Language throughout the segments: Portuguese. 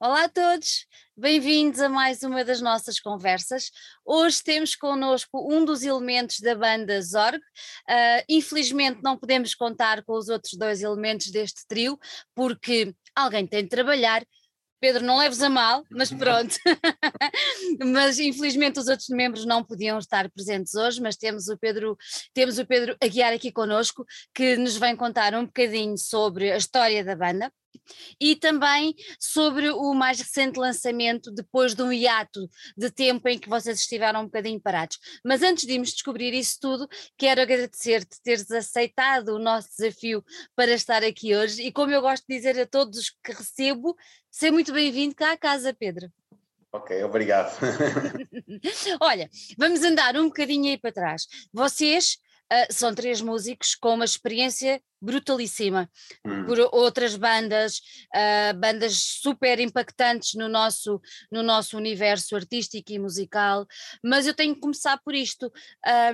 Olá a todos, bem-vindos a mais uma das nossas conversas. Hoje temos connosco um dos elementos da banda Zorg. Uh, infelizmente não podemos contar com os outros dois elementos deste trio, porque alguém tem de trabalhar. Pedro, não leves a mal, mas pronto. mas infelizmente os outros membros não podiam estar presentes hoje, mas temos o Pedro, temos o Pedro Aguiar aqui connosco, que nos vem contar um bocadinho sobre a história da banda e também sobre o mais recente lançamento depois de um hiato de tempo em que vocês estiveram um bocadinho parados. Mas antes de irmos descobrir isso tudo, quero agradecer-te teres aceitado o nosso desafio para estar aqui hoje e como eu gosto de dizer a todos que recebo, seja muito bem-vindo cá à casa, Pedro. Ok, obrigado. Olha, vamos andar um bocadinho aí para trás. Vocês uh, são três músicos com uma experiência brutalíssima hum. por outras bandas, uh, bandas super impactantes no nosso, no nosso universo artístico e musical, mas eu tenho que começar por isto.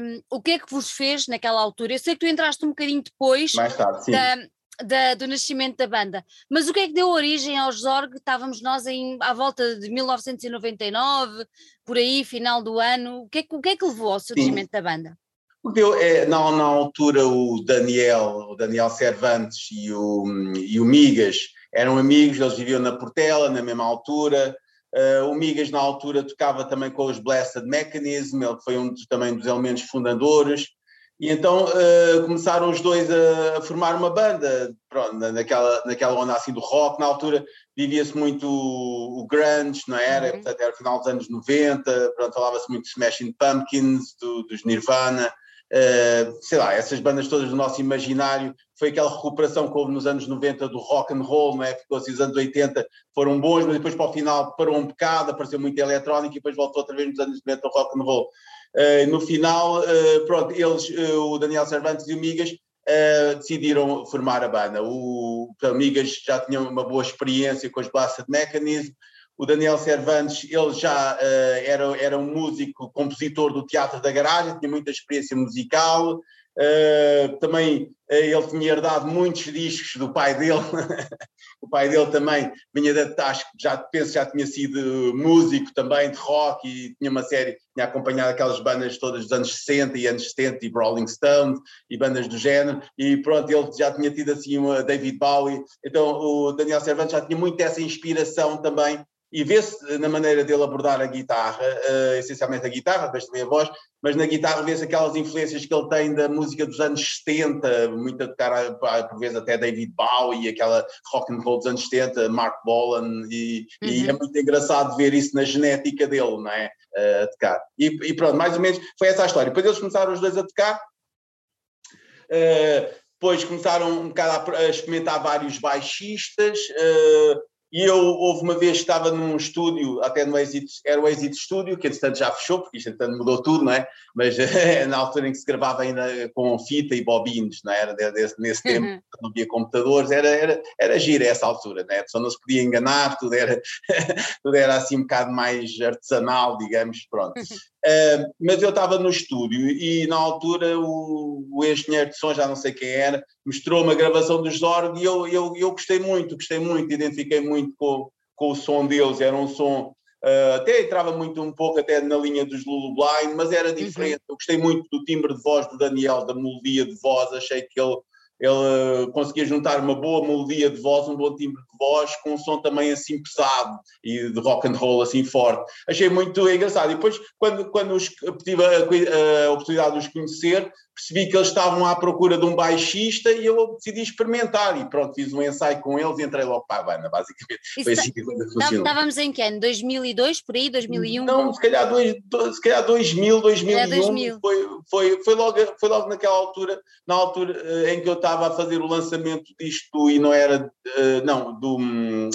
Um, o que é que vos fez naquela altura? Eu sei que tu entraste um bocadinho depois Mais tarde, sim. Da, da, do nascimento da banda. Mas o que é que deu origem aos Zorg? Estávamos nós em, à volta de 1999, por aí, final do ano. O que é, o que, é que levou ao surgimento da banda? Porque eu, é, na, na altura o Daniel, o Daniel Cervantes e o, e o Migas eram amigos, eles viviam na Portela, na mesma altura. Uh, o Migas na altura tocava também com os Blessed Mechanism, ele foi um dos, também dos elementos fundadores. E então uh, começaram os dois a, formar uma banda, pronto, naquela, naquela onda assim do rock. Na altura vivia-se muito o, o grunge, não era? Uhum. Portanto, era final dos anos 90, pronto, falava-se muito de Smashing Pumpkins, do, dos Nirvana. Uh, sei lá, essas bandas todas do nosso imaginário, foi aquela recuperação que houve nos anos 90 do rock and roll, não é? Ficou assim, os anos 80 foram bons, mas depois para o final parou um bocado, apareceu muito eletrónica e depois voltou outra vez nos anos 90 o rock and roll. Uh, no final, uh, pronto, eles, o Daniel Cervantes e o Migas, decidiram formar a banda. O, o Migas já tinha uma boa experiência com as Blasted Mechanism, o Daniel Cervantes, ele já uh, era, era um músico, compositor do Teatro da Garagem, tinha muita experiência musical, uh, também uh, ele tinha herdado muitos discos do pai dele, o pai dele também vinha acho que já penso já tinha sido músico também de rock e tinha uma série, tinha acompanhado aquelas bandas todas dos anos 60 e anos 70 e Rolling Stones e bandas do género. E pronto, ele já tinha tido assim uma David Bowie, então o Daniel Cervantes já tinha muito essa inspiração também. E vê-se na maneira dele abordar a guitarra, uh, essencialmente a guitarra, depois também a voz, mas na guitarra vê-se aquelas influências que ele tem da música dos anos 70, muito a tocar, por vezes até David Bowie, aquela rock and roll dos anos 70, Mark Bolan, e, uhum. e é muito engraçado ver isso na genética dele, não é? Uh, a tocar. E, e, pronto, mais ou menos foi essa a história. Depois eles começaram os dois a tocar, uh, depois começaram um bocado a, a experimentar vários baixistas, uh, e eu, houve uma vez que estava num estúdio, até no Exit, era o Exit Studio, que entretanto já fechou, porque isto entretanto mudou tudo, não é? Mas na altura em que se gravava ainda com fita e bobines, não é? era? Nesse, nesse tempo uhum. não havia computadores, era, era, era gira essa altura, não é? Pessoa não se podia enganar, tudo era, tudo era assim um bocado mais artesanal, digamos, pronto. Uh, mas eu estava no estúdio e na altura o, o engenheiro de som, já não sei quem era, mostrou uma gravação dos Zorg e eu, eu, eu gostei muito, gostei muito, identifiquei muito com, com o som deles, era um som, uh, até entrava muito um pouco até na linha dos Lulu Blind, mas era uhum. diferente, uhum. eu gostei muito do timbre de voz do Daniel, da melodia de voz, achei que ele ele conseguia juntar uma boa melodia de voz, um bom timbre de voz, com um som também assim pesado e de rock and roll assim forte. Achei muito engraçado. E depois, quando, quando os, tive a, a oportunidade de os conhecer, percebi que eles estavam à procura de um baixista e eu decidi experimentar e pronto, fiz um ensaio com eles e entrei logo para a banda, basicamente. Isso Foi assim funcionou. Estávamos em que ano? 2002, por aí? 2001? Não, se calhar, dois, se calhar 2000, 2001, é 2000. Foi, foi, foi, logo, foi logo naquela altura, na altura eh, em que eu estava a fazer o lançamento disto e não era, eh, não, do,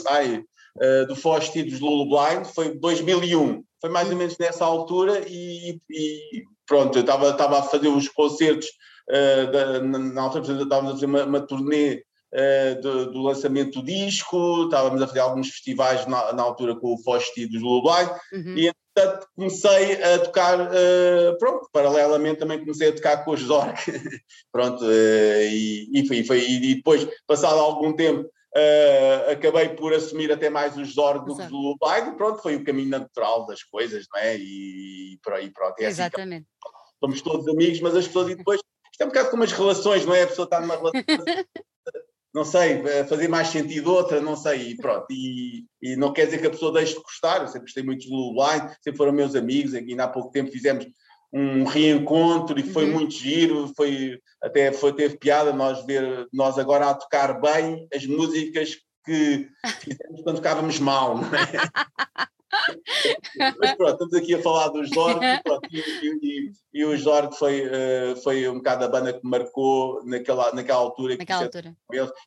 ai, eh, do Fosti dos Lulu Blind, foi 2001. Foi mais ou menos nessa altura e, e pronto, eu estava a fazer os concertos, uh, da, na, altura estávamos a fazer uma, uma turnê uh, do, do, lançamento do disco, estávamos a fazer alguns festivais na, na altura com o Fosti dos Lulu uhum. e entretanto comecei a tocar, uh, pronto, paralelamente também comecei a tocar com os Zork, pronto, e, e, foi, foi, e depois, passado algum tempo, Uh, acabei por assumir até mais os Zorg do Lullaby, pronto, foi o caminho natural das coisas, não é? E, e por aí, pronto. É assim Exatamente. Assim, somos todos amigos, mas as pessoas, e depois, isto é um bocado como as relações, não é? A pessoa está numa relação, não sei, fazer mais sentido outra, não sei, e pronto. E, e, não quer dizer que a pessoa deixe de gostar, eu sempre gostei muito do Lullaby, sempre foram meus amigos, aqui ainda há pouco tempo fizemos um reencontro e foi uhum. muito giro, foi até foi, teve piada nós ver nós agora a tocar bem as músicas que fizemos quando tocávamos mal, não é? Mas pronto, estamos aqui a falar dos Zorg e, e, e, e, o Zorg foi, uh, foi um bocado a banda que marcou naquela, naquela altura. Naquela altura.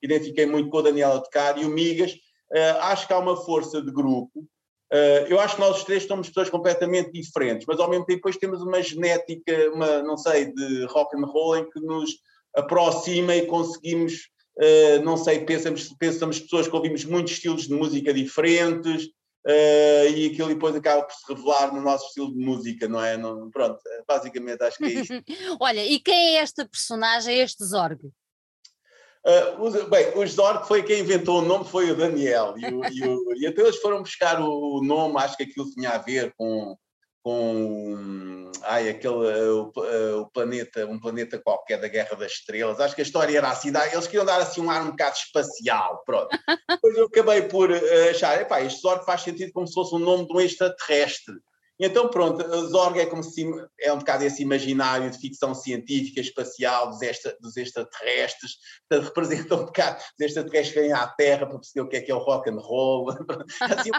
Identifiquei muito com a tocar e o Migas. Uh, acho que há uma força de grupo Uh, eu acho que nós os três somos pessoas completamente diferentes, mas ao mesmo tempo depois temos uma genética, uma, não sei, de rock and roll em que nos aproxima e conseguimos, não sei, pensamos, pensamos pessoas que ouvimos muitos estilos de música diferentes uh, e aquilo depois acaba por se revelar no nosso estilo de música, não é? Não, pronto, basicamente acho que é isso. Olha, e quem é esta personagem, este Zorg? Uh, bem, o Zorg foi quem inventou o nome, foi o Daniel. E, o, e, o, e até eles foram buscar o, o, nome, acho que aquilo tinha a ver com, com ai, aquele, o, o, planeta, um planeta qualquer da Guerra das Estrelas. Acho que a história era assim, eles queriam dar assim um ar um bocado espacial, pronto. Depois eu acabei por achar, epá, este Zorg faz sentido como se fosse o nome de um extraterrestre. Então, pronto, Zorg é como se é um bocado esse imaginário de ficção científica, espacial, dos, extra, dos extraterrestres, portanto, representa um bocado os extraterrestres que vêm à Terra para perceber o que é que é o rock and roll. assim,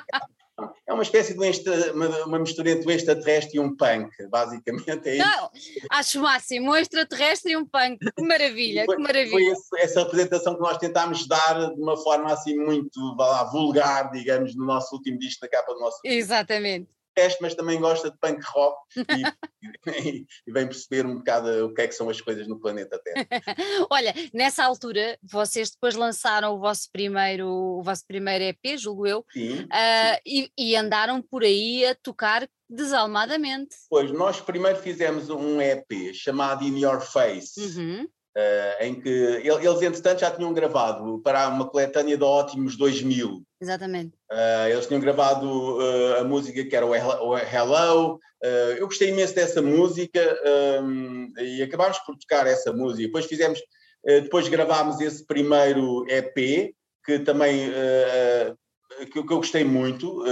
é uma espécie de um extra, uma, uma, mistura entre um extraterrestre e um punk, basicamente. É Não, acho máximo, um extraterrestre e um punk, que maravilha, foi, que maravilha. Foi esse, essa representação que nós tentámos dar de uma forma assim muito lá, vulgar, digamos, no nosso último disco, na capa do nosso. Exatamente teste, mas também gosta de punk rock e, e, e, vem perceber um bocado o que é que são as coisas no planeta Terra. Olha, nessa altura, vocês depois lançaram o vosso primeiro, o vosso primeiro EP, julgo eu, sim, uh, sim. E, e, andaram por aí a tocar desalmadamente. Pois, nós primeiro fizemos um EP chamado In Your Face. Uhum. Uh, em que eles, entretanto, já tinham gravado para uma coletânea de Ótimos 2000. Exatamente. Uh, eles tinham gravado uh, a música que era o Hello. eu gostei imenso dessa música um, e acabámos por tocar essa música. Depois fizemos, depois gravámos esse primeiro EP, que também que, eu gostei muito.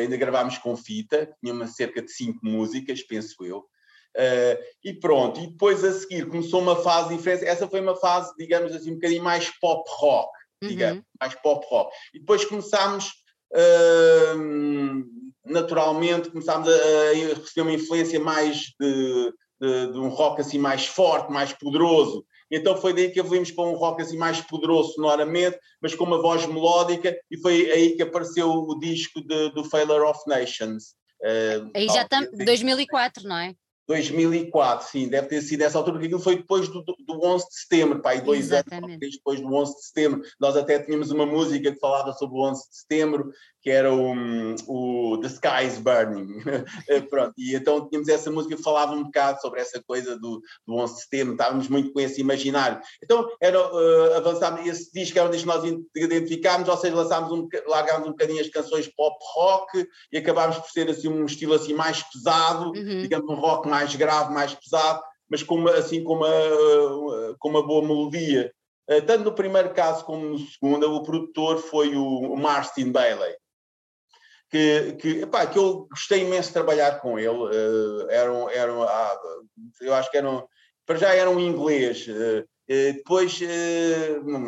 ainda gravámos com fita, tinha cerca de cinco músicas, penso eu. Uh, e pronto, e depois a seguir começou uma fase diferente. Essa foi uma fase, digamos assim, um bocadinho mais pop rock, digamos, uhum. mais pop rock. E depois começámos, uh, naturalmente, começámos a, a, receber uma influência mais de, de, de, um rock assim mais forte, mais poderoso. Então foi daí que evoluímos para um rock assim mais poderoso sonoramente, mas com uma voz melódica, e foi aí que apareceu o disco de, do Failure of Nations. Uh, aí já estamos, 2004, não é? 2004, sim, deve ter sido essa altura, porque aquilo foi depois do, do 11 de setembro, pá, dois Exatamente. anos depois do 11 de setembro. Nós até tínhamos uma música que falava sobre o 11 de setembro, que era o, o The Sky is Burning. Eh, pronto, e então tínhamos essa música que falava um bocado sobre essa coisa do, do 11 de setembro, estávamos muito com esse imaginário. Então, era, uh, avançámos, esse disco era um disco que nós identificámos, ou seja, lançámos um, largámos um bocadinho as canções pop rock e acabámos por ser assim um estilo assim mais pesado, uhum. digamos um rock mais grave, mais pesado, mas com uma, assim, com uma, com uma boa melodia. Eh, tanto no primeiro caso como no segundo, o produtor foi o Martin Bailey que, que, epá, que eu gostei imenso de trabalhar com ele. Uh, eram, eram, ah, eu acho que eram, para já eram inglês. Uh, depois,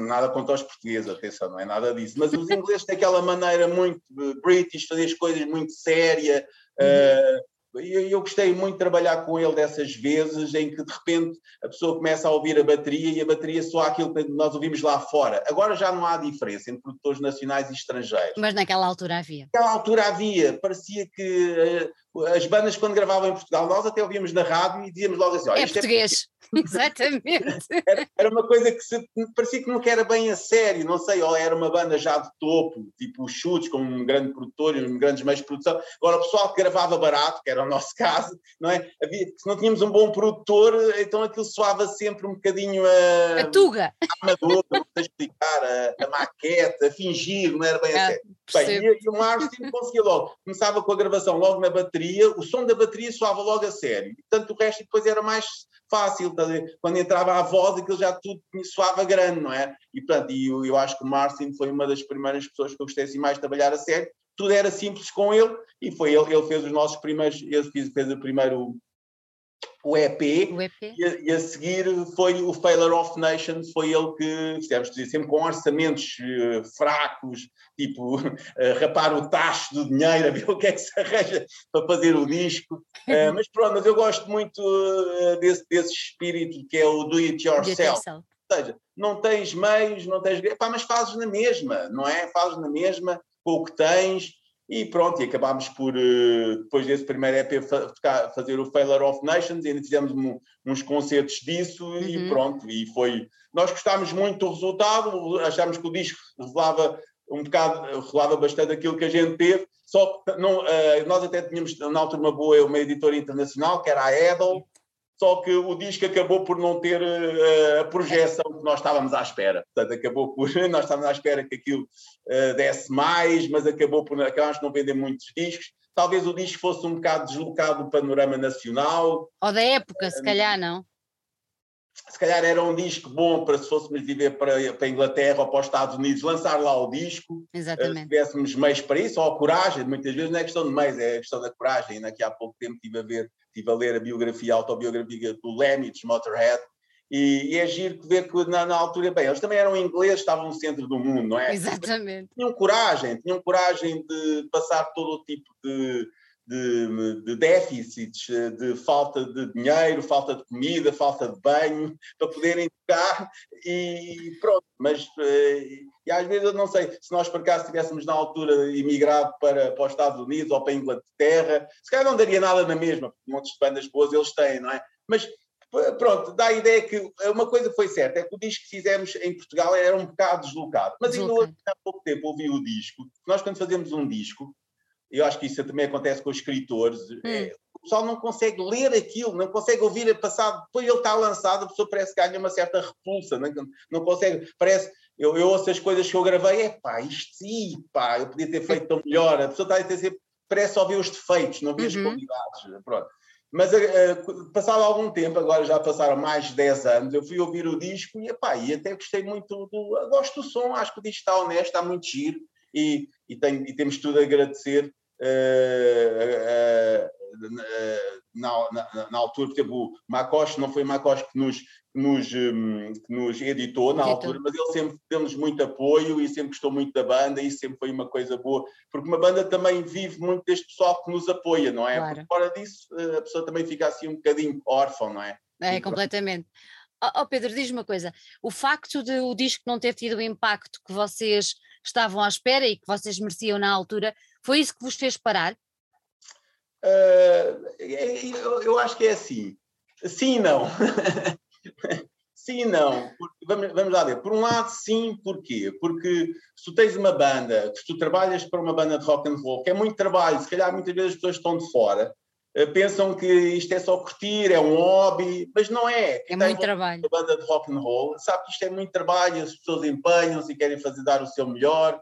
nada contra os portugueses, atenção, não é nada disso, mas os ingleses têm aquela maneira muito british, fazer as coisas muito séria, uhum. E eu gostei muito de trabalhar com ele dessas vezes em que de repente a pessoa começa a ouvir a bateria e a bateria só aquilo que nós ouvimos lá fora. Agora já não há diferença entre produtores nacionais e estrangeiros. Mas naquela altura havia. Naquela altura havia. Parecia que uh, as bandas quando gravavam em Portugal, nós até ouvíamos na rádio e dizíamos logo assim: é, é português. É Exatamente. Era, era, uma coisa que se, parecia que não era bem a sério, não sei, ou era uma banda já de topo, tipo os Chutes, com um grande produtor e um grandes meios de produção. Agora, o pessoal que gravava barato, que era o nosso caso, não é? Havia, se não tínhamos um bom produtor, então aquilo soava sempre um bocadinho a. A tuga! A amador, a explicar, a, a, maquete, a fingir, não era bem assim. Bem, e, e, o Martin conseguia logo, começava com a gravação logo na bateria, o som da bateria soava logo a sério, portanto o resto depois era mais fácil, quando entrava a voz aquilo já tudo soava grande, não é? E portanto, eu, eu acho que o Martin foi uma das primeiras pessoas que eu gostei assim mais de trabalhar a sério, tudo era simples com ele e foi ele, ele fez os nossos primeiros, ele fez, fez o primeiro o EP, o EP. E, a, e, a, seguir foi o Failure of Nations, foi ele que, fizemos dizer, sempre com orçamentos uh, fracos, tipo uh, rapar o tacho do dinheiro, a ver o que é que se arranja para fazer o disco. Uh, mas pronto, mas eu gosto muito desse, desse espírito que é o do it yourself. Ou seja, não tens meios, não tens. Epá, mas fazes na mesma, não é? Fazes na mesma com o que tens e pronto, e acabámos por, eh, depois desse primeiro EP, fazer o Failure of Nations e ainda fizemos uns concertos disso uhum. e pronto, e foi... Nós gostámos muito do resultado, achámos que o disco revelava um bocado, revelava bastante aquilo que a gente teve, só que não, eh, nós até tínhamos na altura uma boa, uma editora internacional, que era a Edel, só que o disco acabou por não ter uh, a projeção que nós estávamos à espera. Portanto, acabou por. Nós estávamos à espera que aquilo uh, desse mais, mas acabou por. Acabámos de não vender muitos discos. Talvez o disco fosse um bocado deslocado do panorama nacional. Ou da época, se calhar, não? Se calhar era um disco bom para se fôssemos viver para, para a Inglaterra ou para os Estados Unidos, lançar lá o disco. Exatamente. Se tivéssemos meios para isso, ou a coragem, muitas vezes não é questão de meios, é questão da coragem. Ainda aqui há pouco tempo estive a ver estive a ler a biografia, a autobiografia do Lemmy, de Motorhead, e, e é giro ver que na, na, altura, bem, eles também eram ingleses, estavam no centro do mundo, não é? Exatamente. Tinham coragem, tinham coragem de passar todo o tipo de, de, de, déficits, de falta de dinheiro, falta de comida, falta de banho, para poderem tocar e pronto. Mas eh, e às vezes eu não sei se nós por acaso tivéssemos na altura imigrado para, para os Estados Unidos ou para a Inglaterra, se calhar não daria nada na mesma, porque montes de bandas boas eles têm, não é? Mas pronto, dá a ideia que uma coisa foi certa, é que o disco que fizemos em Portugal era um bocado deslocado. Mas ainda há pouco tempo ouvi o disco. Nós quando fazemos um disco, eu acho que isso também acontece com os escritores. Hum. É, o pessoal não consegue ler aquilo, não consegue ouvir a passado. Depois ele está lançado, a pessoa parece que ganha uma certa repulsa, não, não consegue. Parece. Eu, eu ouço as coisas que eu gravei, é pá, isto sim, pá, eu podia ter feito tão melhor. A pessoa está a sempre, parece só ver os defeitos, não ver as uhum. qualidades. Pronto. Mas uh, passado algum tempo, agora já passaram mais de 10 anos, eu fui ouvir o disco e, epá, e até gostei muito do. Gosto do som, acho que o disco está honesto, está muito giro e, e, tem, e temos tudo a agradecer uh, uh, na, na, na, altura, por exemplo, o Macoche, não foi o Macoche que nos, que nos, um, que nos editou na altura, mas ele sempre deu-nos muito apoio e sempre gostou muito da banda e isso sempre foi uma coisa boa, porque uma banda também vive muito deste pessoal que nos apoia, não é? Claro. Porque fora disso a pessoa também fica assim um bocadinho órfão, não é? É, completamente. Oh, Pedro, diz-me uma coisa: o facto de o disco não ter tido o impacto que vocês estavam à espera e que vocês mereciam na altura, foi isso que vos fez parar? Uh, eu, eu, acho que é assim. Sim e não. sim e não. Porque, vamos, vamos lá ver. Por um lado, sim, porquê? Porque se tu tens uma banda, se tu trabalhas para uma banda de rock and roll, que é muito trabalho, se calhar muitas vezes as pessoas estão de fora, uh, pensam que isto é só curtir, é um hobby, mas não é. Quem é muito trabalho. Uma banda de rock and roll sabe que isto é muito trabalho, as pessoas empenham-se e querem fazer dar o seu melhor.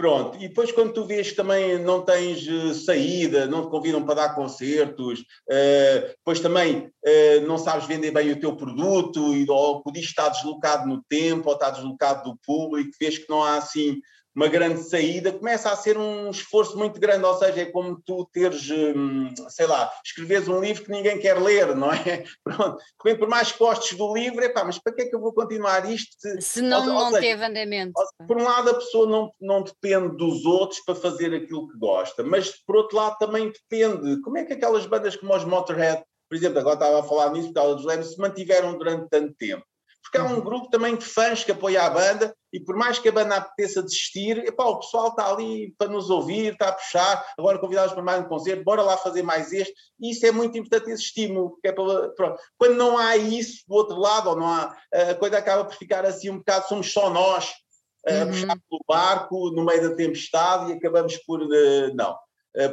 Pronto, e depois quando tu vês que também não tens uh, saída, não te convidam para dar concertos, uh, depois também uh, não sabes vender bem o teu produto, e, ou disco está deslocado no tempo, ou está deslocado do público, vês que não há assim uma grande saída, começa a ser um esforço muito grande, ou seja, é como tu teres, hum, sei lá, escreves um livro que ninguém quer ler, não é? Pronto, por mais costes do livro, é pá, mas para que é que eu vou continuar isto? Se não, ou, não seja, teve andamento. Por um lado, a pessoa não, não depende dos outros para fazer aquilo que gosta, mas por outro lado também depende. Como é que aquelas bandas como os Motorhead, por exemplo, agora estava a falar nisso, dos Lemos, se mantiveram durante tanto tempo? Porque há um uhum. grupo também de fãs que apoia a banda e por mais que a banda apeteça desistir, epá, o pessoal está ali para nos ouvir, está a puxar, agora convidados para mais um concerto, bora lá fazer mais este, e isso é muito importante, esse estímulo, é para. Quando não há isso do outro lado, ou não há, a coisa acaba por ficar assim um bocado, somos só nós a uhum. puxar pelo barco no meio da tempestade e acabamos por, uh, não.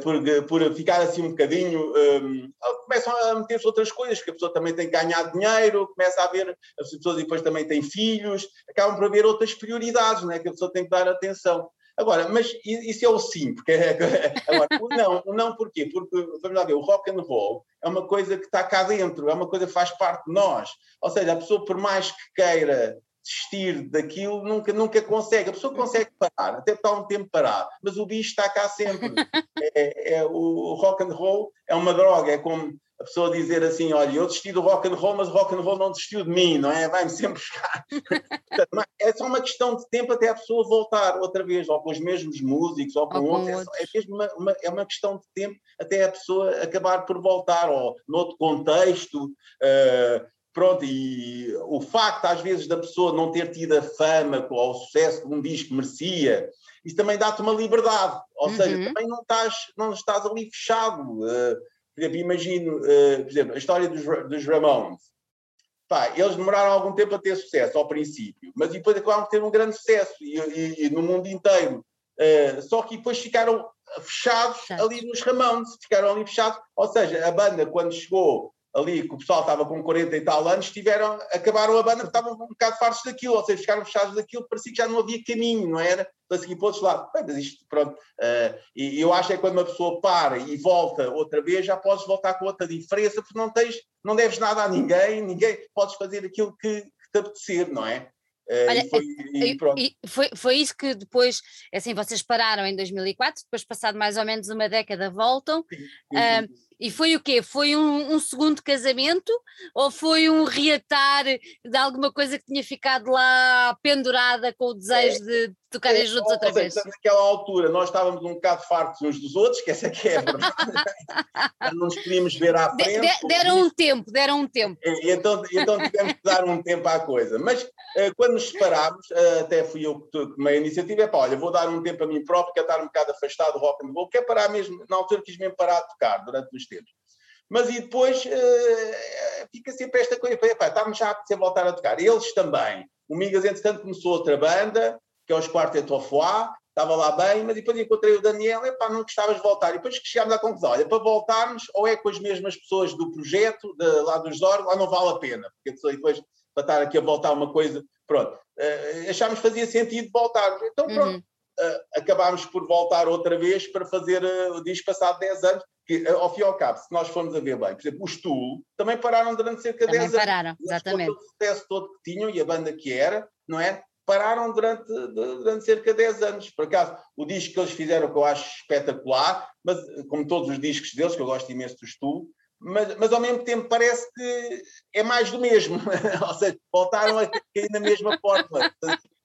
Por, por ficar assim um bocadinho, um, começam a meter-se outras coisas, porque a pessoa também tem que ganhar dinheiro, começa a haver, as pessoas depois também têm filhos, acabam por haver outras prioridades, não é? Que a pessoa tem que dar atenção. Agora, mas isso é o sim, porque agora, o não, o não porquê? Porque, vamos lá ver, o rock and roll é uma coisa que está cá dentro, é uma coisa que faz parte de nós. Ou seja, a pessoa, por mais que queira desistir daquilo, nunca, nunca consegue. A pessoa consegue parar, até está um tempo parado, mas o bicho está cá sempre. É, é, o rock and roll é uma droga, é como a pessoa dizer assim, olha, eu desisti do rock and roll, mas o rock and roll não desistiu de mim, não é? Vai-me sempre buscar. é só uma questão de tempo até a pessoa voltar outra vez, ou com os mesmos músicos, ou com, ou outros. Outros. É, mesmo uma, uma, é uma questão de tempo até a pessoa acabar por voltar, ou noutro contexto. Uh, pronto, e o facto às vezes da pessoa não ter tido a fama ou o sucesso que um disco merecia, isso também dá-te uma liberdade, ou uhum. seja, também não estás, não estás ali fechado. Uh, por exemplo, imagino, uh, por exemplo, a história dos, dos Ramones. Pá, eles demoraram algum tempo a ter sucesso ao princípio, mas depois acabaram de ter um grande sucesso e, e, e no mundo inteiro. Uh, só que depois ficaram fechados ali nos Ramones, ficaram ali fechados. Ou seja, a banda, quando chegou ali, que o pessoal estava com 40 e tal anos, tiveram, acabaram a banda porque estavam um bocado fartos daquilo, ou seja, ficaram fechados daquilo, parecia que já não havia caminho, não era? Para seguir para outros lados. Mas isto, pronto. Uh, e eu acho que é quando uma pessoa para e volta outra vez, já podes voltar com outra diferença, porque não tens, não deves nada a ninguém, ninguém, podes fazer aquilo que, que te apetecer, não é? Uh, Olha, e foi, e, e foi, foi, isso que depois, assim, vocês pararam em 2004, depois passado mais ou menos uma década voltam. Sim, sim, sim. Uh, e foi o quê? Foi um, um, segundo casamento ou foi um reatar de alguma coisa que tinha ficado lá pendurada com o desejo é, de tocarem é, juntos outra vez? Naquela altura nós estávamos um bocado fartos uns dos outros, que essa que é a verdade. não nos queríamos ver à frente. De, de, deram um tempo, deram um tempo. E, então, então tivemos que dar um tempo à coisa. Mas uh, quando nos separámos, uh, até fui eu que tomei a iniciativa, é pá, olha, vou dar um tempo a mim próprio, que é estar um bocado afastado do rock and roll, que é parar mesmo, na altura quis mesmo parar de tocar durante os tempos. Mas e depois uh, fica sempre esta coisa, epá, estamos já a precisar voltar a tocar. Eles também. O Migas, entretanto, começou outra banda, que é os Quartet of Foix, estava lá bem, mas depois encontrei o Daniel, epá, não gostavas de voltar. E depois que chegámos à conclusão, olha, para voltarmos, ou é com as mesmas pessoas do projeto, de, lá dos órgãos, ou não vale a pena, porque depois para estar aqui a voltar uma coisa, pronto, uh, achámos que fazia sentido voltar. Então pronto, uhum. uh, acabámos por voltar outra vez para fazer uh, o disco passado 10 anos, que ao fim e ao cabo, se nós formos a ver bem, por exemplo, os Tool também pararam durante cerca de 10 anos. pararam, exatamente. O sucesso todo que tinham e a banda que era, não é? Pararam durante, durante cerca de 10 anos. Por acaso, o disco que eles fizeram, que eu acho espetacular, mas como todos os discos deles, que eu gosto imenso dos Tool, mas, mas ao mesmo tempo parece que é mais do mesmo. Ou seja, voltaram a cair na mesma porta.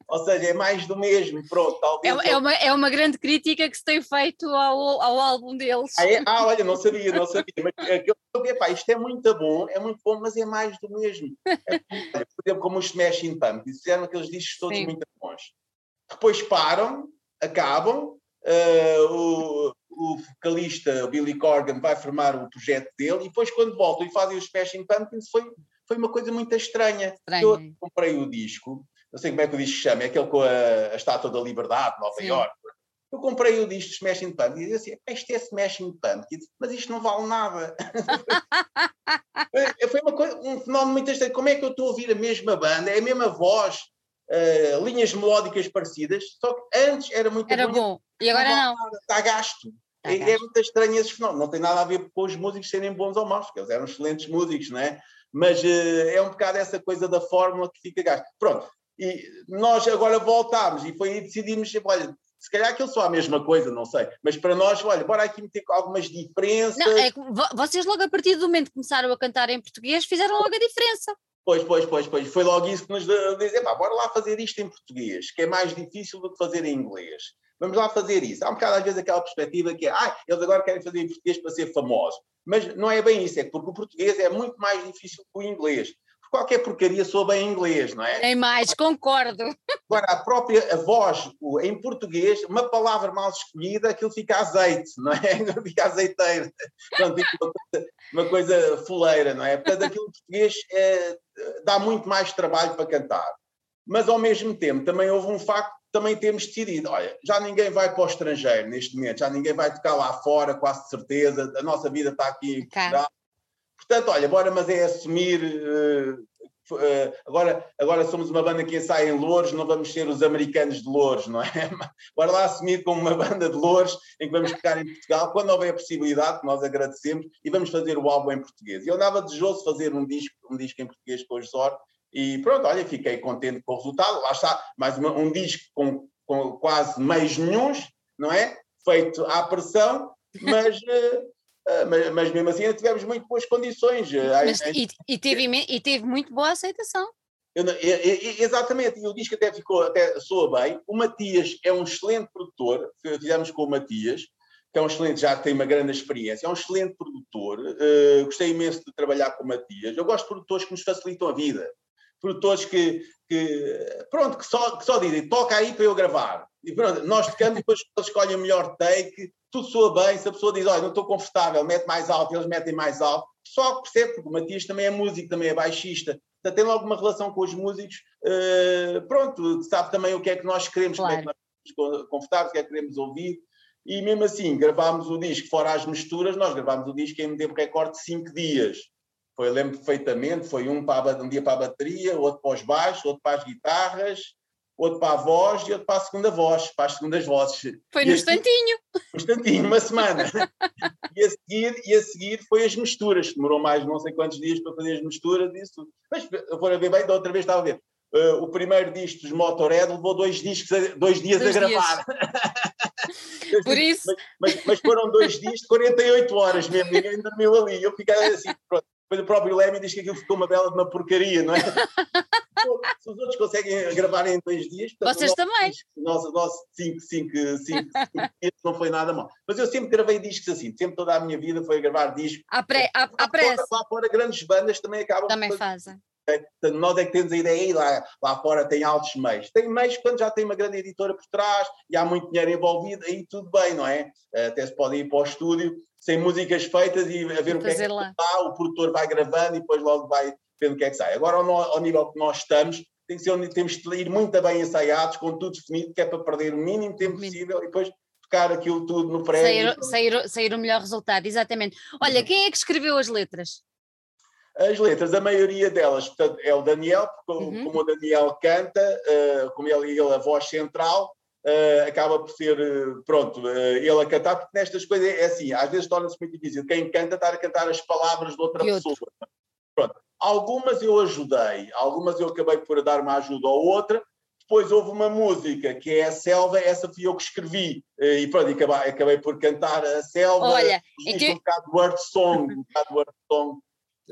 Ou seja, é mais do mesmo, pronto. É, é, uma, é uma grande crítica que se tem feito ao, ao álbum deles. Ah, é? ah olha, não sabia, não sabia. Mas aquilo, epá, isto é muito bom, é muito bom, mas é mais do mesmo. É, por exemplo, como os Smashing Pumpkins, fizeram aqueles discos todos Sim. muito bons. Depois param, acabam, uh, o, o vocalista Billy Corgan vai formar o projeto dele e depois quando voltam e fazem os Smashing Pumpkins foi, foi uma coisa muito estranha. Estranho. Eu comprei o disco não sei como é que o disco chama, é aquele com a, a Estátua da Liberdade, Nova Sim. York. Eu comprei o disco de Smashing Pumpkins e disse assim, isto é Smashing Pumpkins, mas isto não vale nada. Foi uma coisa, um fenómeno muito estranho. Como é que eu estou a ouvir a mesma banda, é a mesma voz, uh, linhas melódicas parecidas, só que antes era muito Era bom, e agora não. não. Está gasto. Está é, é, muito estranho esse fenómeno. Não tem nada a ver com os músicos serem bons ou maus, porque eles eram excelentes músicos, não é? Mas uh, é um bocado essa coisa da fórmula que fica gasto. Pronto, e nós agora voltámos e foi aí decidimos, olha, se calhar aquilo só a mesma coisa, não sei. Mas para nós, olha, bora aqui meter algumas diferenças. Não, é vocês logo a partir do momento que começaram a cantar em português fizeram logo a diferença. Pois, pois, pois, pois. Foi logo isso que nos dizem, pá, bora lá fazer isto em português, que é mais difícil do que fazer em inglês. Vamos lá fazer isso. Há um bocado às vezes aquela perspectiva que é, ah, eles agora querem fazer em português para ser famosos. Mas não é bem isso, é porque o português é muito mais difícil que o inglês qualquer porcaria soa bem em inglês, não é? Nem mais, concordo. Agora, a própria a voz, em português, uma palavra mal escolhida, aquilo fica azeite, não é? Fica azeiteiro. Portanto, uma coisa, uma coisa fuleira, não é? Portanto, aquilo em português é, dá muito mais trabalho para cantar. Mas, ao mesmo tempo, também houve um facto também temos decidido, olha, já ninguém vai para o estrangeiro neste momento, já ninguém vai tocar lá fora, quase certeza, a nossa vida está aqui em Portugal. Portanto, olha, bora, mas é assumir. Uh, uh, agora, agora somos uma banda que ensaia em Louros, não vamos ser os americanos de Louros, não é? Bora lá assumir como uma banda de Louros em que vamos ficar em Portugal, quando houver a possibilidade, que nós agradecemos, e vamos fazer o álbum em português. Eu andava desejoso fazer um disco, um disco em português com os Zor, e pronto, olha, fiquei contente com o resultado. Lá está, mais uma, um disco com, com quase meios nenhums, não é? Feito à pressão, mas. uh, mas, mas, mesmo assim tivemos muito boas condições. Mas, e, e, teve, e teve muito boa aceitação. Eu, eu, eu, exatamente, e o disco até ficou, até soa bem. O Matias é um excelente produtor, fizemos com o Matias, que é um excelente, já tem uma grande experiência, é um excelente produtor. Uh, gostei imenso de trabalhar com o Matias. Eu gosto de produtores que nos facilitam a vida produtores que, que, pronto, que só, que só dizem, toca aí para eu gravar. E pronto, nós tocamos, depois eles escolhem o melhor take, tudo soa bem, se a pessoa diz, olha, não estou confortável, mete mais alto, eles metem mais alto, o pessoal percebe, porque o Matias também é músico, também é baixista, portanto tem logo uma relação com os músicos, uh, pronto, sabe também o que é que nós queremos, claro. como é que nós estamos confortáveis, o que é que queremos ouvir, e mesmo assim, gravámos o disco, fora as misturas, nós gravámos o disco em um tempo recorde de 5 dias. Foi, lembro perfeitamente, foi um, para, um dia para a bateria, outro para os baixos, outro para as guitarras, outro para a voz e outro para a segunda voz, para as segundas vozes. Foi no instantinho. Um instantinho, uma semana. e, a seguir, e a seguir foi as misturas, demorou mais não sei quantos dias para fazer as misturas disso. Mas for a ver bem, da outra vez estava a ver. Uh, o primeiro disco dos Motorhead levou dois, discos a, dois dias dois a gravar. Dias. Por isso. Mas, mas, mas, foram dois dias de 48 horas mesmo, ninguém dormiu ali. Eu fiquei assim, pronto. Depois o próprio Leme diz que aquilo ficou uma bela de uma porcaria, não é? Se os outros conseguem gravar em dois dias, portanto, vocês também. O nosso, nosso cinco, cinco, cinco, cinco dias não foi nada mal. Mas eu sempre gravei discos assim, sempre toda a minha vida foi gravar discos. À, pré, à, à pressa. Lá fora, grandes bandas também acabam. Também fazem. Portanto, nós é que temos a ideia, e lá, lá fora tem altos meios. Tem meios quando já tem uma grande editora por trás e há muito dinheiro envolvido, aí tudo bem, não é? Até se pode ir para o estúdio sem músicas feitas e a ver o que é que está, o produtor vai gravando e depois logo vai vendo o que é que sai. Agora, ao, ao nível que nós estamos, tem que ser, temos de ir muito bem ensaiados, com tudo definido, que é para perder o mínimo tempo possível e depois tocar aquilo tudo no prédio. Sair, sair, sair o melhor resultado, exatamente. Olha, uhum. quem é que escreveu as letras? As letras, a maioria delas, portanto, é o Daniel, porque uhum. como o Daniel canta, uh, como ele, ele a voz central, uh, acaba por ser, uh, pronto, uh, ele a cantar, porque nestas coisas é assim, às vezes torna-se muito difícil. Quem canta estar a cantar as palavras de outra pessoa. Pronto. Algumas eu ajudei, algumas eu acabei por dar uma ajuda ou outra. Depois houve uma música que é a Selva, essa fui eu que escrevi, e pronto, acabei, acabei por cantar a Selva. Olha, é que... um bocado word song, um bocado word song.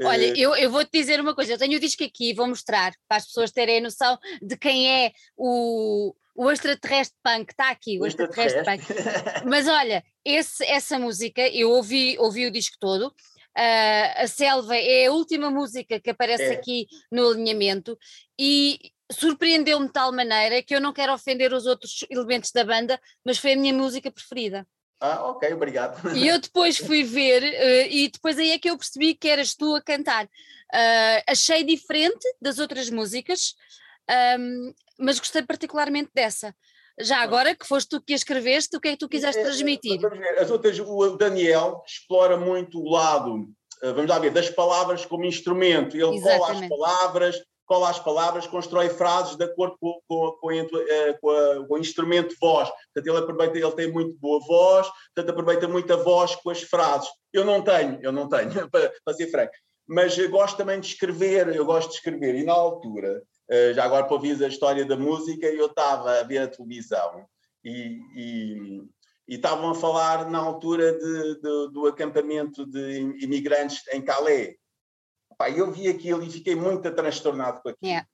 Olha, eu, eu vou-te dizer uma coisa, eu tenho o disco aqui, vou mostrar para as pessoas terem a noção de quem é o, o extraterrestre punk está aqui, o, o extraterrestre, extraterrestre punk. Mas olha, esse, essa música, eu ouvi, ouvi o disco todo. Uh, a Selva é a última música que aparece é. aqui no alinhamento e surpreendeu-me de tal maneira que eu não quero ofender os outros elementos da banda, mas foi a minha música preferida. Ah, ok, obrigado. E eu depois fui ver, uh, e depois aí é que eu percebi que eras tu a cantar. Uh, achei diferente das outras músicas, um, mas gostei particularmente dessa. Já agora que foste tu que a escreveste, o que é que tu quiseste é, transmitir? As outras, o Daniel explora muito o lado, eh, vamos lá ver, das palavras como instrumento. Ele Exatamente. cola as palavras, cola as palavras, constrói frases de acordo com, com, com, eh, com, a, com o instrumento voz. Portanto, ele, aproveita, ele tem muito boa voz, portanto, aproveita muito a voz com as frases. Eu não tenho, eu não tenho, para, para ser franco. Mas gosto também de escrever, eu gosto de escrever. E na altura, já agora para ouvir a história da música, eu estava a ver a televisão e, estavam a falar na altura de, de, do acampamento de imigrantes em Calais. Pá, eu vi aquilo e fiquei muito transtornado com aquilo. Yeah.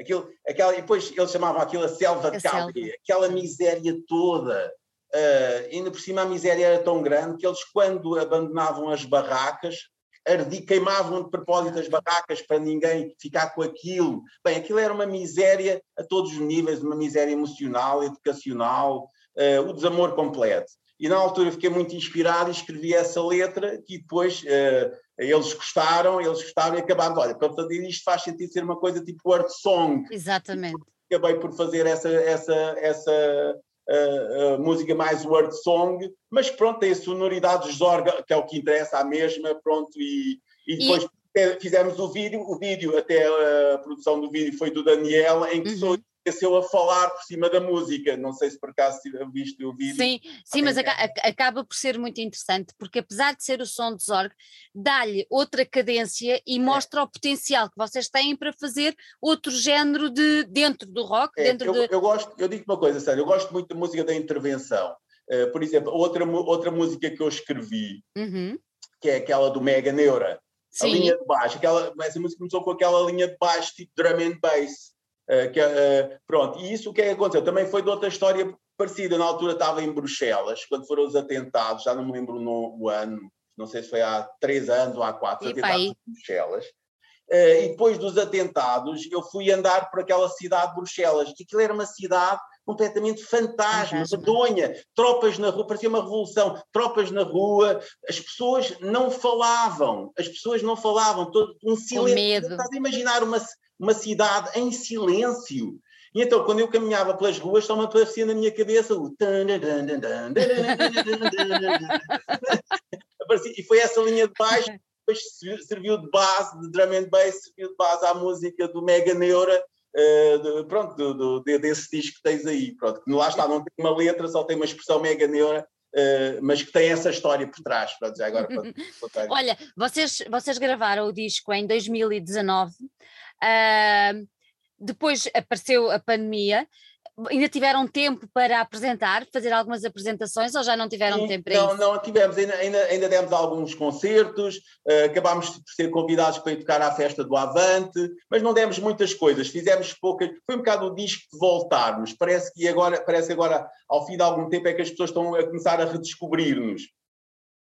Aquilo, aquela, e depois eles chamavam aquilo a selva de Calais, aquela miséria toda. Uh, ainda por cima a miséria era tão grande que eles, quando abandonavam as barracas, ardi, queimavam de propósito as barracas para ninguém ficar com aquilo. Bem, aquilo era uma miséria a todos os níveis, uma miséria emocional, educacional, uh, o desamor completo. E na altura fiquei muito inspirado e escrevi essa letra que depois uh, eles gostaram, eles gostaram e acabaram. Olha, para fazer isto faz sentido ser uma coisa tipo word song. Exatamente. acabei por fazer essa, essa, essa uh, música mais word song, mas pronto, tem a sonoridade Zorga, que é o que interessa, a mesma, pronto, e, e depois e... fizemos o vídeo, o vídeo, até a produção do vídeo foi do Daniel, em que uhum. sou esqueceu a falar por cima da música. Não sei se por acaso viste o vídeo. Sim, sim mas acaba por ser muito interessante, porque apesar de ser o som de Zorg, dá-lhe outra cadência e é. mostra é. o potencial que vocês têm para fazer outro género de dentro do rock. É, dentro eu, de... eu gosto, eu digo uma coisa, sério, eu gosto muito da música da intervenção. Uh, por exemplo, outra, outra música que eu escrevi, uhum. que é aquela do Mega Neura. Sim. A linha de baixo, aquela, essa música começou com aquela linha de baixo, tipo drum and bass. Uh, que, uh, pronto, e isso o que é que aconteceu? Também foi de outra história parecida. Na altura estava em Bruxelas, quando foram os atentados, já não me lembro no, o ano, não sei se foi há três anos ou há quatro, os atentados em Bruxelas. Uh, e depois dos atentados, eu fui andar por aquela cidade de Bruxelas, que aquilo era uma cidade completamente fantasma, medonha, tropas na rua, parecia uma revolução, tropas na rua, as pessoas não falavam, as pessoas não falavam, todo um silêncio. medo. Estás a imaginar uma, uma cidade em silêncio. E então, quando eu caminhava pelas ruas, só me aparecia na minha cabeça o. e foi essa linha de baixo depois serviu de base, de drum and bass, serviu de base à música do Mega Neura, uh, de, pronto, do, do, desse disco que tens aí. Pronto, que lá está, não tem uma letra, só tem uma expressão Mega Neura, uh, mas que tem essa história por trás. Pronto, já agora, Olha, vocês, vocês gravaram o disco em 2019. Uh, depois apareceu a pandemia, ainda tiveram tempo para apresentar, fazer algumas apresentações ou já não tiveram tempo para não, isso? Não, tivemos, ainda, ainda, ainda demos alguns concertos, uh, acabámos por ser convidados para ir tocar à festa do Avante, mas não demos muitas coisas, fizemos poucas, foi um bocado o disco de voltarmos, parece que agora, parece agora, ao fim de algum tempo, é que as pessoas estão a começar a redescobrir-nos.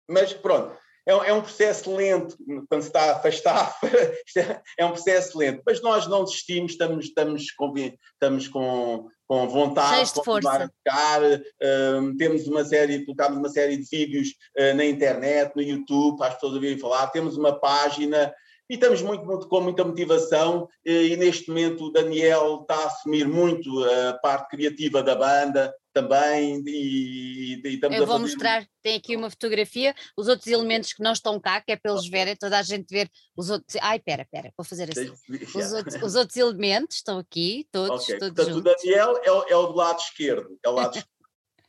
Mas pronto, é, é, um processo lento, quando se está a afastar, é, é um processo lento, mas nós não desistimos, estamos, estamos, com, estamos com, com vontade a tocar, uh, temos uma série, colocámos uma série de vídeos uh, na internet, no YouTube, para as pessoas ouvirem falar, temos uma página, e estamos muito, muito com muita motivação e neste momento o Daniel está a assumir muito a parte criativa da banda também e, e estamos Eu vou mostrar, tem aqui uma fotografia, os outros elementos que não estão cá, que é para eles verem, toda a gente ver os outros, ai pera, pera, vou fazer assim, os outros, os outros elementos estão aqui, todos, okay. todos Portanto, juntos. o Daniel é o, é o do lado esquerdo, é o lado esquerdo.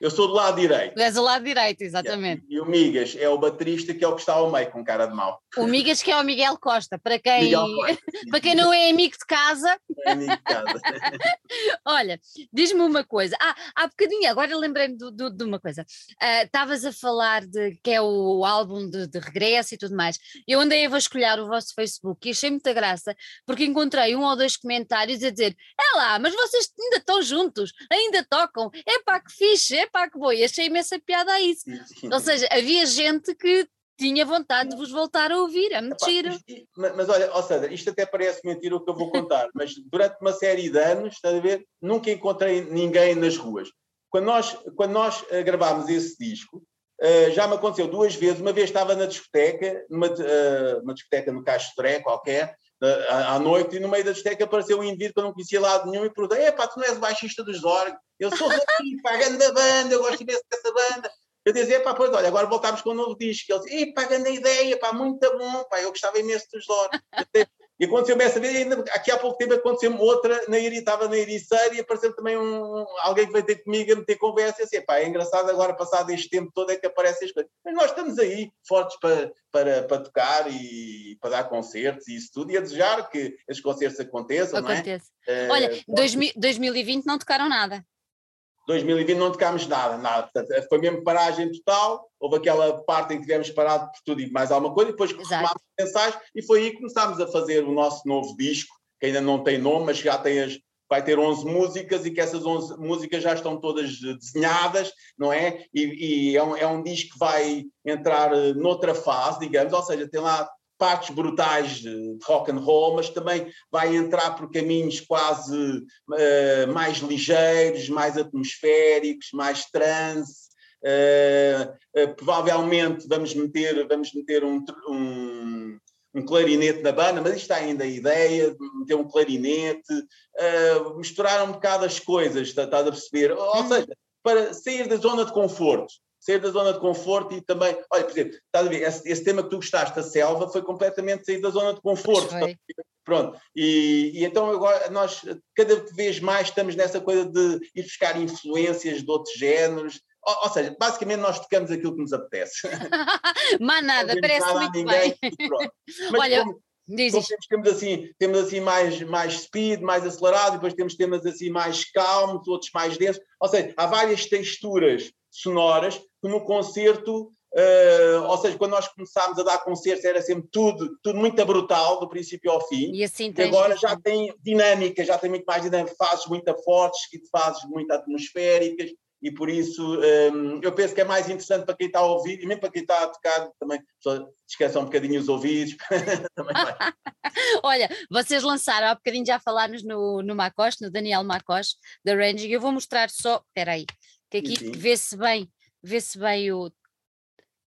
Eu sou do lado direito. Tu és do lado direito, exatamente. E, e o Migas é o baterista que é o que está ao meio, com cara de mau. O Migas que é o Miguel Costa, para quem, Costa, para quem não é amigo de casa. É amigo de casa. Olha, diz-me uma coisa. Ah, há bocadinho, agora lembrei-me de, uma coisa. Ah, estavas uh, a falar de que é o álbum de, de, regresso e tudo mais. Eu andei a vasculhar o vosso Facebook e achei muita graça, porque encontrei um ou dois comentários a dizer: é lá, mas vocês ainda estão juntos, ainda tocam, é pá, que fixe, é pá, que boi, achei imensa piada a isso. Ou seja, havia gente que tinha vontade de vos voltar a ouvir, é giro. Mas, mas, olha, oh Sandra, isto até parece mentira o que eu vou contar, mas durante uma série de anos, está a ver, nunca encontrei ninguém nas ruas. Quando nós, quando nós uh, gravámos esse disco, uh, já me aconteceu duas vezes, uma vez estava na discoteca, numa uh, uma discoteca no Castré qualquer, à noite, e no meio da discoteca apareceu um indivíduo que eu não conhecia lado nenhum e perguntei, é pá, tu não és baixista dos Zorg? Eu sou daqui, pá, da banda, eu gosto imenso dessa banda. Eu dizia, pá, pois olha, agora voltámos com um novo disco. Ele dizia, pá, grande ideia, pá, muito bom, pá, eu gostava imenso dos Zorg. E aconteceu-me essa vez, ainda, aqui há pouco tempo aconteceu-me outra, na Iri, estava na Ericeira e apareceu também um, alguém que veio ter comigo a meter conversa e assim, pá, é engraçado agora, passado este tempo todo, é que aparecem as coisas. Mas nós estamos aí, fortes para, para, para tocar e para dar concertos e isso tudo, e a desejar que esses concertos aconteçam, Acontece. não é? Olha, uh, 2020 não tocaram nada. 2020 não tocámos nada, nada. Portanto, foi mesmo paragem total. Houve aquela parte em que tivemos parado por tudo e mais alguma coisa, e depois retomámos ensaios e foi aí que começámos a fazer o nosso novo disco, que ainda não tem nome, mas já tem as, vai ter 11 músicas e que essas 11 músicas já estão todas desenhadas, não é? E, e é, um, é um disco que vai entrar eh, noutra fase, digamos, ou seja, tem lá partes brutais de rock and roll, mas também vai entrar por caminhos quase uh, mais ligeiros, mais atmosféricos, mais trance. Uh, uh, provavelmente vamos meter, vamos meter um, um, um clarinete na banda, mas isto está ainda a ideia de meter um clarinete, misturar um bocado as coisas, estás a perceber? Ou uhum. seja, para sair da zona de conforto sair da zona de conforto e também, olha, por exemplo, estás a ver, esse, esse, tema que tu gostaste, a selva, foi completamente sair da zona de conforto. Pronto, e, e, então agora nós cada vez mais estamos nessa coisa de ir buscar influências de outros géneros, ou, ou seja, basicamente nós tocamos aquilo que nos apetece. Mas nada, parece muito ninguém, bem. Mas Olha, como, Diz como temos assim, temos assim mais, mais speed, mais acelerado, depois temos temas assim mais calmos, outros mais densos. Ou seja, há várias texturas sonoras que no concerto, uh, ou seja, quando nós começámos a dar concertos era sempre tudo, tudo muito brutal, do princípio ao fim. E assim e agora já tem dinâmica, já tem muito mais dinâmica, fases muito fortes fases muito atmosféricas e por isso um, eu penso que é mais interessante para quem está a ouvir e mesmo para quem está a tocar também descansa um bocadinho os ouvidos. Olha, vocês lançaram há bocadinho já falámos no, no Macos, no Daniel Macos da Range, e eu vou mostrar só, espera aí, que aqui vê-se bem, vê-se bem o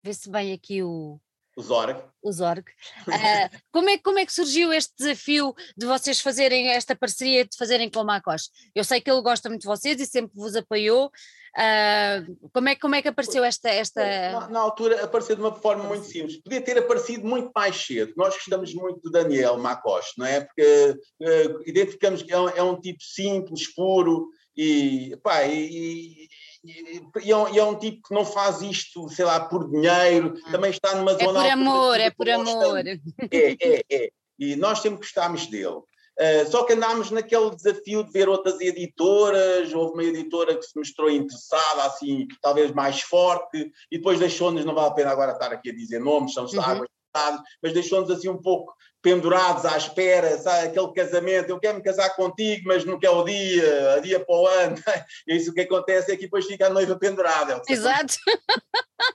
vê-se bem aqui o o Zorg. O Zorg. Uh, como, é, como é que surgiu este desafio de vocês fazerem esta parceria, de fazerem com o Macos? Eu sei que ele gosta muito de vocês e sempre vos apoiou. Uh, como, é, como é que apareceu esta. esta... Na, na, altura apareceu de uma forma muito simples. Podia ter aparecido muito mais cedo. Nós gostamos muito do Daniel Macos, não é? Porque uh, identificamos que é um, é um, tipo simples, puro e, pá, e, e, é um, e, é um, tipo que não faz isto, sei lá, por dinheiro, hum. também está numa é zona. É por amor, é por amor. É, é, é. E nós sempre gostámos dele. Uh, só que andámos naquele desafio de ver outras editoras, houve uma editora que se mostrou interessada, assim, talvez mais forte, e depois deixou-nos, não vale a pena agora estar aqui a dizer nomes, são uhum. águas mas deixou-nos assim um pouco pendurados à espera, sabe, aquele casamento, eu quero me casar contigo, mas não quer o dia, a dia para o ano, e isso o que acontece é que depois fica a noiva pendurada. É Exato.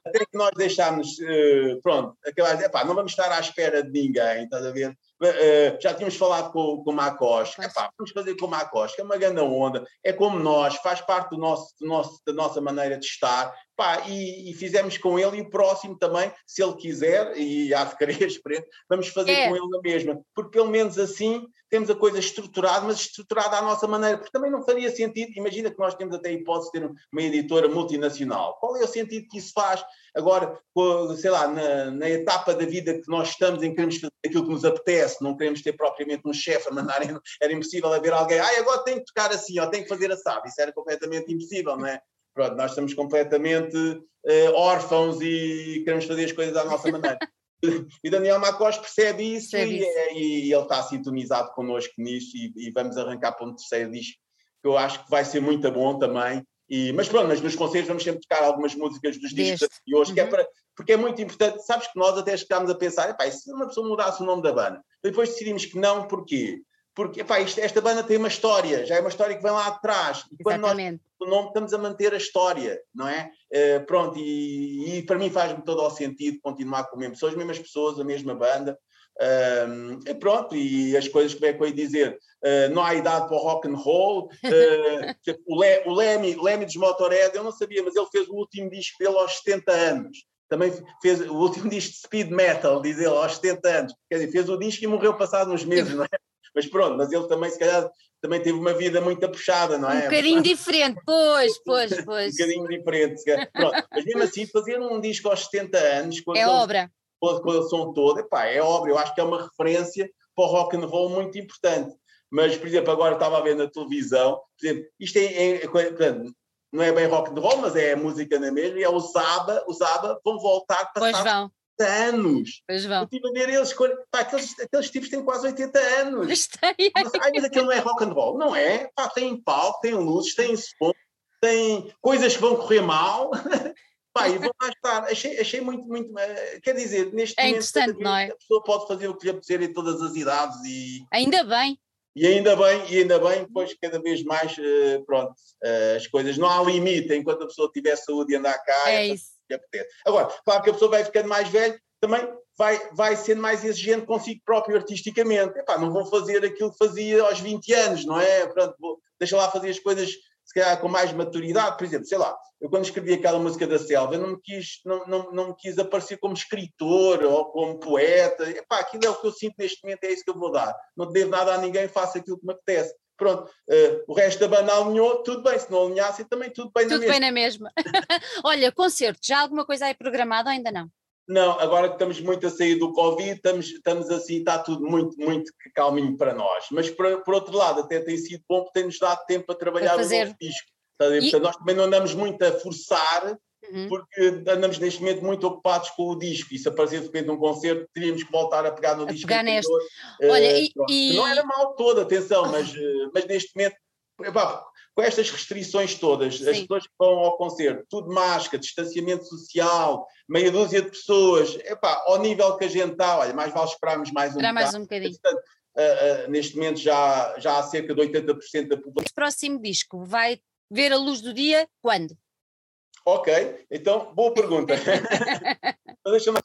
Até que nós deixámos, eh, pronto, acabar não vamos estar à espera de ninguém, estás a ver? Uh, já tínhamos falado com, com o Macos, vamos fazer com o Macos, que é uma grande onda, é como nós, faz parte do nosso, do nosso, da nossa maneira de estar, pá, e, e, fizemos com ele e o próximo também, se ele quiser, e há de querer, vamos fazer é. com ele na mesma, porque pelo menos assim temos a coisa estruturada, mas estruturada à nossa maneira, porque também não faria sentido, imagina que nós temos até a hipótese de ter uma editora multinacional, qual é o sentido que isso faz agora, sei lá, na, na etapa da vida que nós estamos em que queremos fazer aquilo que nos apetece, não queremos ter propriamente um chefe a mandar, era impossível haver alguém, ah, agora tem que tocar assim, ou tem que fazer assado, isso era completamente impossível, não é? Pronto, nós estamos completamente uh, órfãos e queremos fazer as coisas à nossa maneira. E Daniel Macos percebe isso, percebe e, isso. É, e, ele está sintonizado connosco nisso e, e, vamos arrancar para um terceiro disco que eu acho que vai ser muito bom também. E, mas pronto, mas nos concertos vamos sempre tocar algumas músicas dos discos de hoje, uhum. que é uhum. para, porque é muito importante. Sabes que nós até chegámos a pensar, e se uma pessoa mudasse o nome da banda? Depois decidimos que não, porquê? Porque epá, isto, esta banda tem uma história, já é uma história que vem lá atrás. E quando Exatamente. nós o nome estamos a manter a história, não é? Uh, pronto, e, e, para mim faz-me todo o sentido continuar com o mesmo, são as mesmas pessoas, a mesma banda. Uh, e pronto, e as coisas como é que eu ia dizer, uh, não há idade para o rock and roll. Uh, o, Le, o Lemmy, Lemmy dos Motorhead, eu não sabia, mas ele fez o último disco dele aos 70 anos. Também fez o último disco de speed metal, diz ele, aos 70 anos. Quer dizer, fez o disco e morreu passado uns meses, não é? Mas pronto, mas ele também, se calhar, também teve uma vida muito puxada, não é? Um bocadinho diferente, pois, pois, pois. um bocadinho diferente. Pronto, mas mesmo assim, fazer um disco aos 70 anos. é obra. Com, com o som todo, epá, é obra. Eu acho que é uma referência para o rock and roll muito importante. Mas, por exemplo, agora estava a ver na televisão, por exemplo, isto é, é, é não é bem rock and roll, mas é música na mesma, e é o Zaba, o Zaba vão voltar para pois vão anos. Pois vão. Estive a ver eles, pá, aqueles, aqueles tipos têm quase 80 anos. Mas tem. Mas, ai, mas aquilo não é rock and roll. Não é? Pá, tem palco, tem luzes, tem som, tem coisas que vão correr mal. Pá, e vão lá estar. Achei, achei muito, muito. Uh, quer dizer, neste é momento não é? a pessoa pode fazer o que lhe apetecer em todas as idades e. Ainda bem. E ainda bem, e ainda bem, depois cada vez mais, uh, pronto, uh, as coisas, não há limite, enquanto a pessoa tiver saúde e andar cá, é isso que apetece. Agora, claro que a pessoa vai ficando mais velha, também vai, vai sendo mais exigente consigo próprio artisticamente. Epá, não vou fazer aquilo que fazia aos 20 anos, não é? Portanto, vou, deixa lá fazer as coisas se calhar com mais maturidade, por exemplo, sei lá, eu quando escrevi aquela música da Selva, não me quis, não, não, não me quis aparecer como escritor ou como poeta, Epá, aquilo é o que eu sinto neste momento, é isso que eu vou dar, não devo nada a ninguém, faço aquilo que me apetece. Pronto, uh, o resto da banda alinhou, tudo bem, se não alinhasse também tudo bem tudo na mesma. Tudo bem na mesma. Olha, concerto, já alguma coisa aí programada ou ainda não? Não, agora que estamos muito a sair do Covid, estamos, estamos assim, está tudo muito, muito calminho para nós. Mas por, por outro lado, até tem sido bom porque tem-nos dado tempo para trabalhar o novo disco. E... Portanto, nós também não andamos muito a forçar, uhum. porque andamos neste momento muito ocupados com o disco. E se aparecer de repente um concerto, teríamos que voltar a pegar no a disco. Pegar neste. Olha, uh, e, e... Não era mal todo, atenção, mas, uh, mas neste momento epá, com estas restrições todas, Sim. as pessoas que vão ao concerto, tudo máscara, distanciamento social, meia dúzia de pessoas, epá, ao nível que a gente está, olha, mais vale esperarmos mais um Esperar mais um bocadinho. Portanto, uh, uh, neste momento já, já há cerca de 80% da população. Este próximo disco vai ver a luz do dia quando? Ok, então, boa pergunta. então, Deixa-me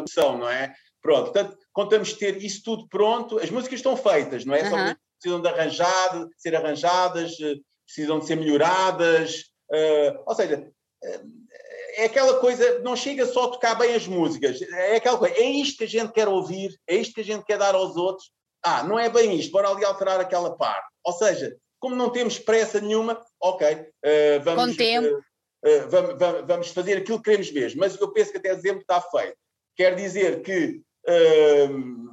opção, não é? Pronto, portanto, contamos ter isso tudo pronto, as músicas estão feitas, não é? Só precisam de arranjar, ser arranjadas, eh, precisam de ser melhoradas, uh, ou seja, é aquela coisa, não chega só a tocar bem as músicas, é aquela coisa, é isto que a gente quer ouvir, é isto que a gente quer dar aos outros, ah, não é bem isto, bora ali alterar aquela parte. Ou seja, como não temos pressa nenhuma, ok, uh, vamos, uh, vamos, vamos, fazer aquilo que queremos mesmo, mas eu penso que até dezembro está feito. Quer dizer que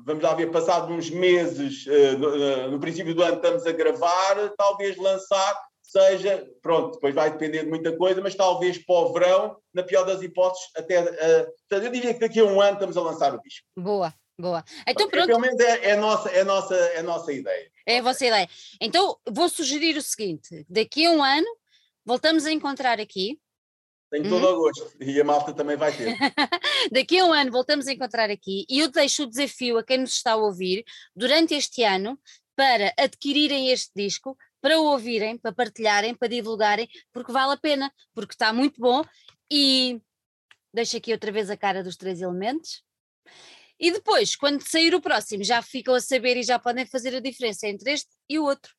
vamos lá ver, passado uns meses, uh, no, uh, no, princípio do ano estamos a gravar, talvez lançar, seja, pronto, depois vai depender de muita coisa, mas talvez para o verão, na pior das hipóteses, até, eu diria que daqui a um ano estamos a lançar o disco. Boa, boa. Então pronto. Pelo menos é, é, nossa, é, nossa, é nossa ideia. É a vossa ideia. Então vou sugerir o seguinte, daqui a um ano voltamos a encontrar aqui, tenho todo uhum. o gosto e a malta também vai ter. Daqui a um ano voltamos a encontrar aqui e eu deixo o desafio a quem nos está a ouvir durante este ano para adquirirem este disco, para o ouvirem, para partilharem, para divulgarem, porque vale a pena, porque está muito bom e deixo aqui outra vez a cara dos três elementos. E depois, quando sair o próximo, já ficam a saber e já podem fazer a diferença entre este e o outro.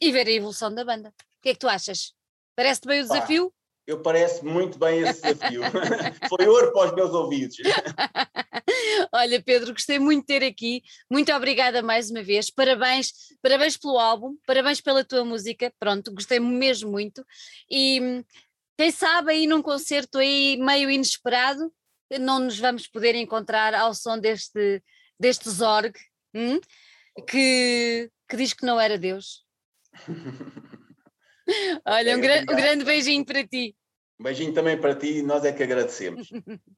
E ver a evolução da banda. O que é que tu achas? Parece-te bem o desafio? Eu parece muito bem esse desafio. Foi ouro para os meus ouvidos. Olha, Pedro, gostei muito de ter aqui. Muito obrigada mais uma vez. Parabéns, parabéns pelo álbum, parabéns pela tua música. Pronto, gostei mesmo muito. E quem sabe aí num concerto aí meio inesperado, não nos vamos poder encontrar ao som deste, deste Zorg, hum? que, que diz que não era Deus. Olha, um, gra um grande beijinho para ti. Um beijinho também para ti, nós é que agradecemos.